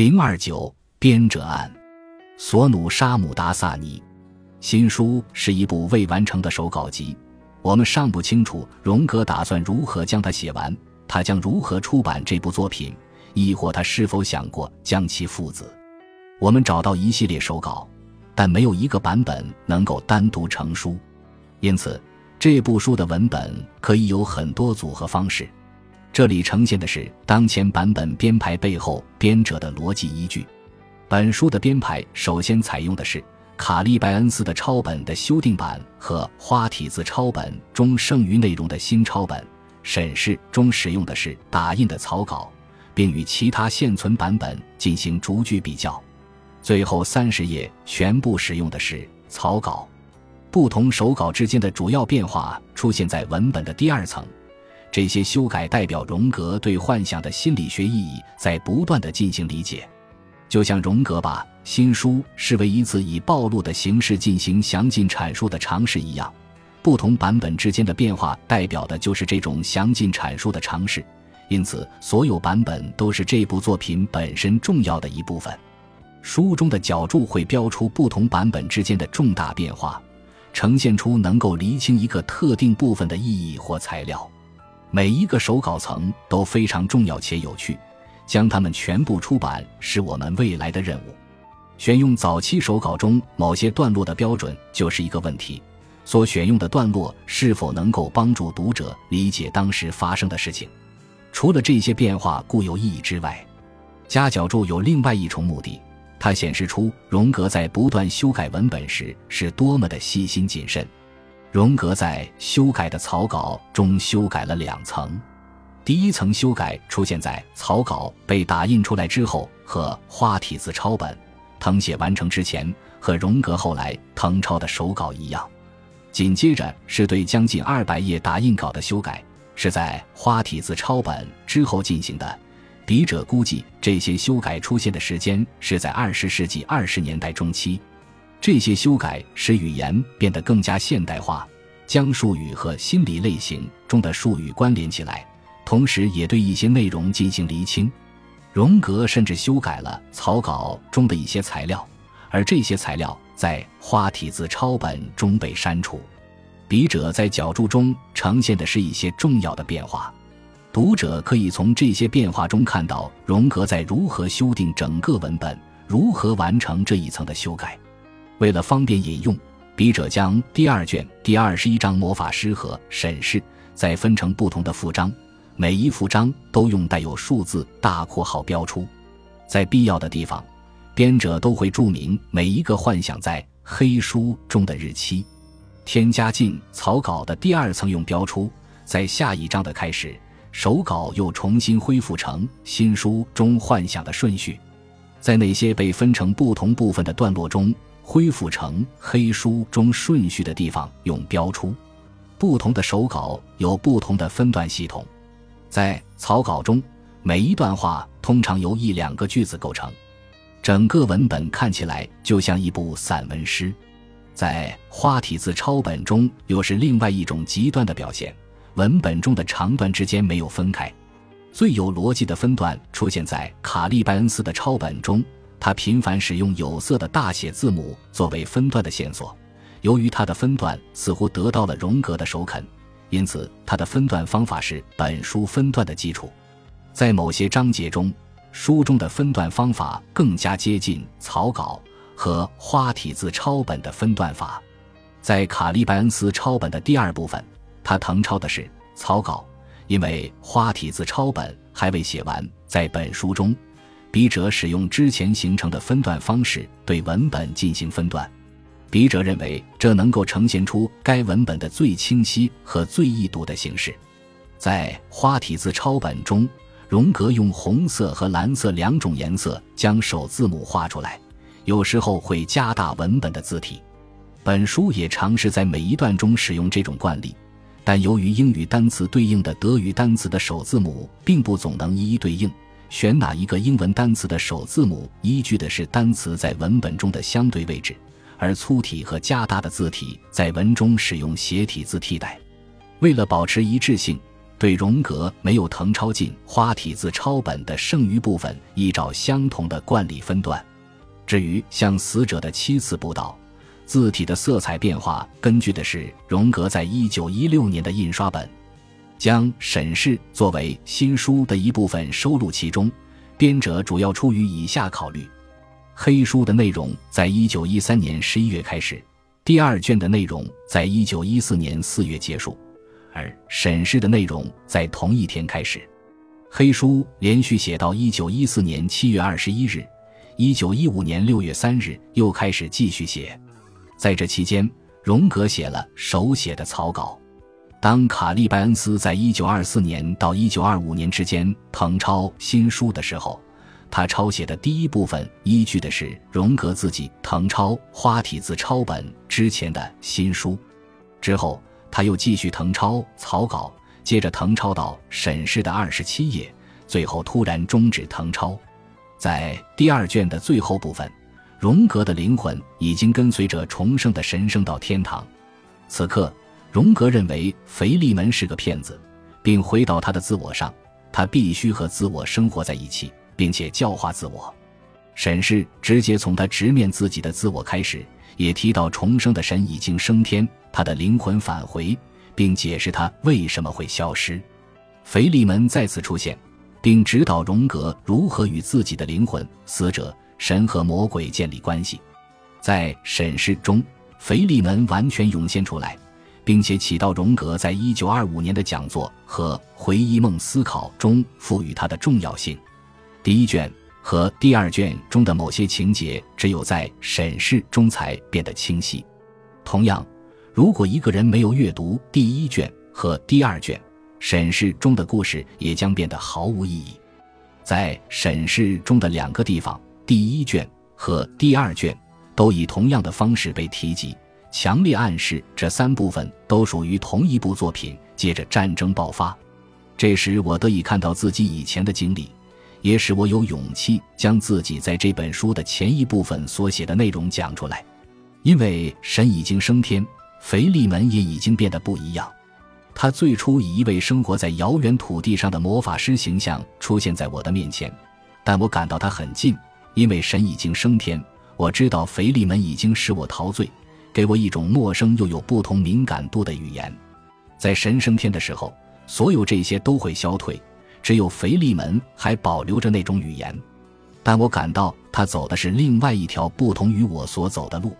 零二九编者案，索努沙姆达萨尼，新书是一部未完成的手稿集，我们尚不清楚荣格打算如何将它写完，他将如何出版这部作品，亦或他是否想过将其父子。我们找到一系列手稿，但没有一个版本能够单独成书，因此这部书的文本可以有很多组合方式。这里呈现的是当前版本编排背后编者的逻辑依据。本书的编排首先采用的是卡利拜恩斯的抄本的修订版和花体字抄本中剩余内容的新抄本。审视中使用的是打印的草稿，并与其他现存版本进行逐句比较。最后三十页全部使用的是草稿。不同手稿之间的主要变化出现在文本的第二层。这些修改代表荣格对幻想的心理学意义在不断的进行理解，就像荣格把新书视为一次以暴露的形式进行详尽阐述的尝试一样，不同版本之间的变化代表的就是这种详尽阐述的尝试。因此，所有版本都是这部作品本身重要的一部分。书中的脚注会标出不同版本之间的重大变化，呈现出能够厘清一个特定部分的意义或材料。每一个手稿层都非常重要且有趣，将它们全部出版是我们未来的任务。选用早期手稿中某些段落的标准就是一个问题：所选用的段落是否能够帮助读者理解当时发生的事情？除了这些变化固有意义之外，夹角注有另外一重目的，它显示出荣格在不断修改文本时是多么的细心谨慎。荣格在修改的草稿中修改了两层，第一层修改出现在草稿被打印出来之后和花体字抄本誊写完成之前，和荣格后来誊抄的手稿一样。紧接着是对将近二百页打印稿的修改，是在花体字抄本之后进行的。笔者估计这些修改出现的时间是在二十世纪二十年代中期。这些修改使语言变得更加现代化，将术语和心理类型中的术语关联起来，同时也对一些内容进行厘清。荣格甚至修改了草稿中的一些材料，而这些材料在花体字抄本中被删除。笔者在脚注中呈现的是一些重要的变化，读者可以从这些变化中看到荣格在如何修订整个文本，如何完成这一层的修改。为了方便引用，笔者将第二卷第二十一章魔法师和审视再分成不同的副章，每一副章都用带有数字大括号标出。在必要的地方，编者都会注明每一个幻想在黑书中的日期。添加进草稿的第二层用标出，在下一章的开始，手稿又重新恢复成新书中幻想的顺序。在那些被分成不同部分的段落中。恢复成黑书中顺序的地方用标出，不同的手稿有不同的分段系统。在草稿中，每一段话通常由一两个句子构成，整个文本看起来就像一部散文诗。在花体字抄本中，又是另外一种极端的表现，文本中的长段之间没有分开。最有逻辑的分段出现在卡利拜恩斯的抄本中。他频繁使用有色的大写字母作为分段的线索，由于他的分段似乎得到了荣格的首肯，因此他的分段方法是本书分段的基础。在某些章节中，书中的分段方法更加接近草稿和花体字抄本的分段法。在卡利拜恩斯抄本的第二部分，他誊抄的是草稿，因为花体字抄本还未写完。在本书中。笔者使用之前形成的分段方式对文本进行分段，笔者认为这能够呈现出该文本的最清晰和最易读的形式。在花体字抄本中，荣格用红色和蓝色两种颜色将首字母画出来，有时候会加大文本的字体。本书也尝试在每一段中使用这种惯例，但由于英语单词对应的德语单词的首字母并不总能一一对应。选哪一个英文单词的首字母，依据的是单词在文本中的相对位置，而粗体和加大的字体在文中使用斜体字替代。为了保持一致性，对荣格没有誊抄进花体字抄本的剩余部分，依照相同的惯例分段。至于向死者的七次布道，字体的色彩变化，根据的是荣格在一九一六年的印刷本，将审视作为新书的一部分收录其中。编者主要出于以下考虑：黑书的内容在一九一三年十一月开始，第二卷的内容在一九一四年四月结束，而审视的内容在同一天开始。黑书连续写到一九一四年七月二十一日。一九一五年六月三日，又开始继续写。在这期间，荣格写了手写的草稿。当卡利拜恩斯在一九二四年到一九二五年之间誊抄新书的时候，他抄写的第一部分依据的是荣格自己誊抄花体字抄本之前的新书。之后，他又继续誊抄草稿，接着誊抄到审视的二十七页，最后突然终止誊抄。在第二卷的最后部分，荣格的灵魂已经跟随着重生的神圣到天堂。此刻，荣格认为腓利门是个骗子，并回到他的自我上。他必须和自我生活在一起，并且教化自我。审视直接从他直面自己的自我开始，也提到重生的神已经升天，他的灵魂返回，并解释他为什么会消失。腓利门再次出现。并指导荣格如何与自己的灵魂、死者、神和魔鬼建立关系。在审视中，腓利门完全涌现出来，并且起到荣格在一九二五年的讲座和回忆梦思考中赋予它的重要性。第一卷和第二卷中的某些情节，只有在审视中才变得清晰。同样，如果一个人没有阅读第一卷和第二卷，审视中的故事也将变得毫无意义。在审视中的两个地方，第一卷和第二卷都以同样的方式被提及，强烈暗示这三部分都属于同一部作品。接着战争爆发，这时我得以看到自己以前的经历，也使我有勇气将自己在这本书的前一部分所写的内容讲出来。因为神已经升天，腓力门也已经变得不一样。他最初以一位生活在遥远土地上的魔法师形象出现在我的面前，但我感到他很近，因为神已经升天。我知道腓力门已经使我陶醉，给我一种陌生又有不同敏感度的语言。在神升天的时候，所有这些都会消退，只有腓利门还保留着那种语言。但我感到他走的是另外一条不同于我所走的路。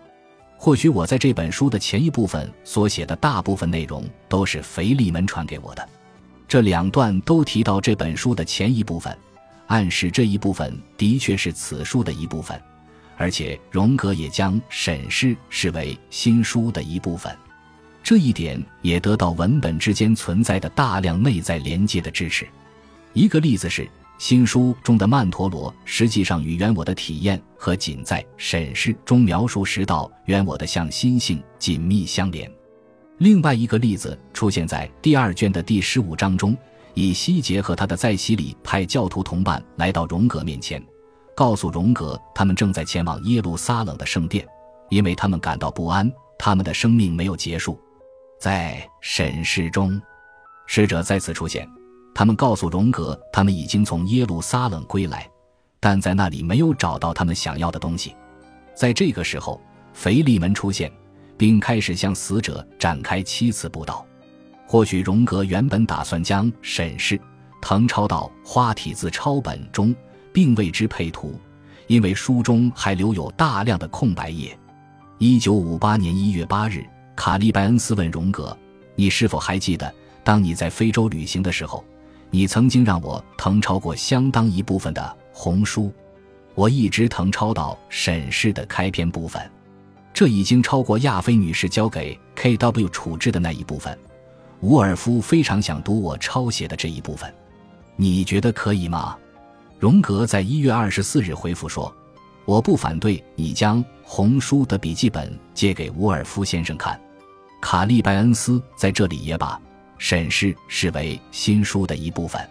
或许我在这本书的前一部分所写的大部分内容都是腓利门传给我的，这两段都提到这本书的前一部分，暗示这一部分的确是此书的一部分，而且荣格也将审视视为新书的一部分，这一点也得到文本之间存在的大量内在连接的支持。一个例子是。新书中的曼陀罗实际上与原我的体验和仅在审视中描述时道原我的向心性紧密相连。另外一个例子出现在第二卷的第十五章中，以希杰和他的在洗礼派教徒同伴来到荣格面前，告诉荣格他们正在前往耶路撒冷的圣殿，因为他们感到不安，他们的生命没有结束。在审视中，使者再次出现。他们告诉荣格，他们已经从耶路撒冷归来，但在那里没有找到他们想要的东西。在这个时候，腓利门出现，并开始向死者展开七次布道。或许荣格原本打算将审视誊抄到花体字抄本中，并为之配图，因为书中还留有大量的空白页。一九五八年一月八日，卡利拜恩斯问荣格：“你是否还记得，当你在非洲旅行的时候？”你曾经让我誊抄过相当一部分的红书，我一直誊抄到审视的开篇部分，这已经超过亚非女士交给 K.W. 处置的那一部分。伍尔夫非常想读我抄写的这一部分，你觉得可以吗？荣格在一月二十四日回复说：“我不反对你将红书的笔记本借给伍尔夫先生看。”卡利拜恩斯在这里也把。审视视为新书的一部分，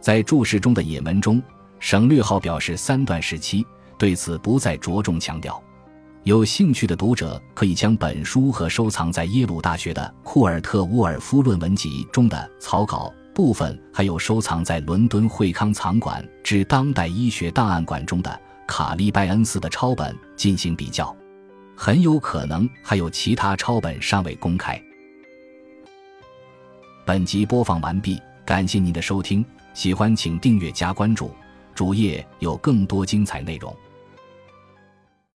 在注释中的引文中，省略号表示三段时期，对此不再着重强调。有兴趣的读者可以将本书和收藏在耶鲁大学的库尔特·乌尔夫论文集中的草稿部分还有收藏在伦敦惠康藏馆之当代医学档案馆中的卡利拜恩斯的抄本进行比较，很有可能还有其他抄本尚未公开。本集播放完毕，感谢您的收听，喜欢请订阅加关注，主页有更多精彩内容。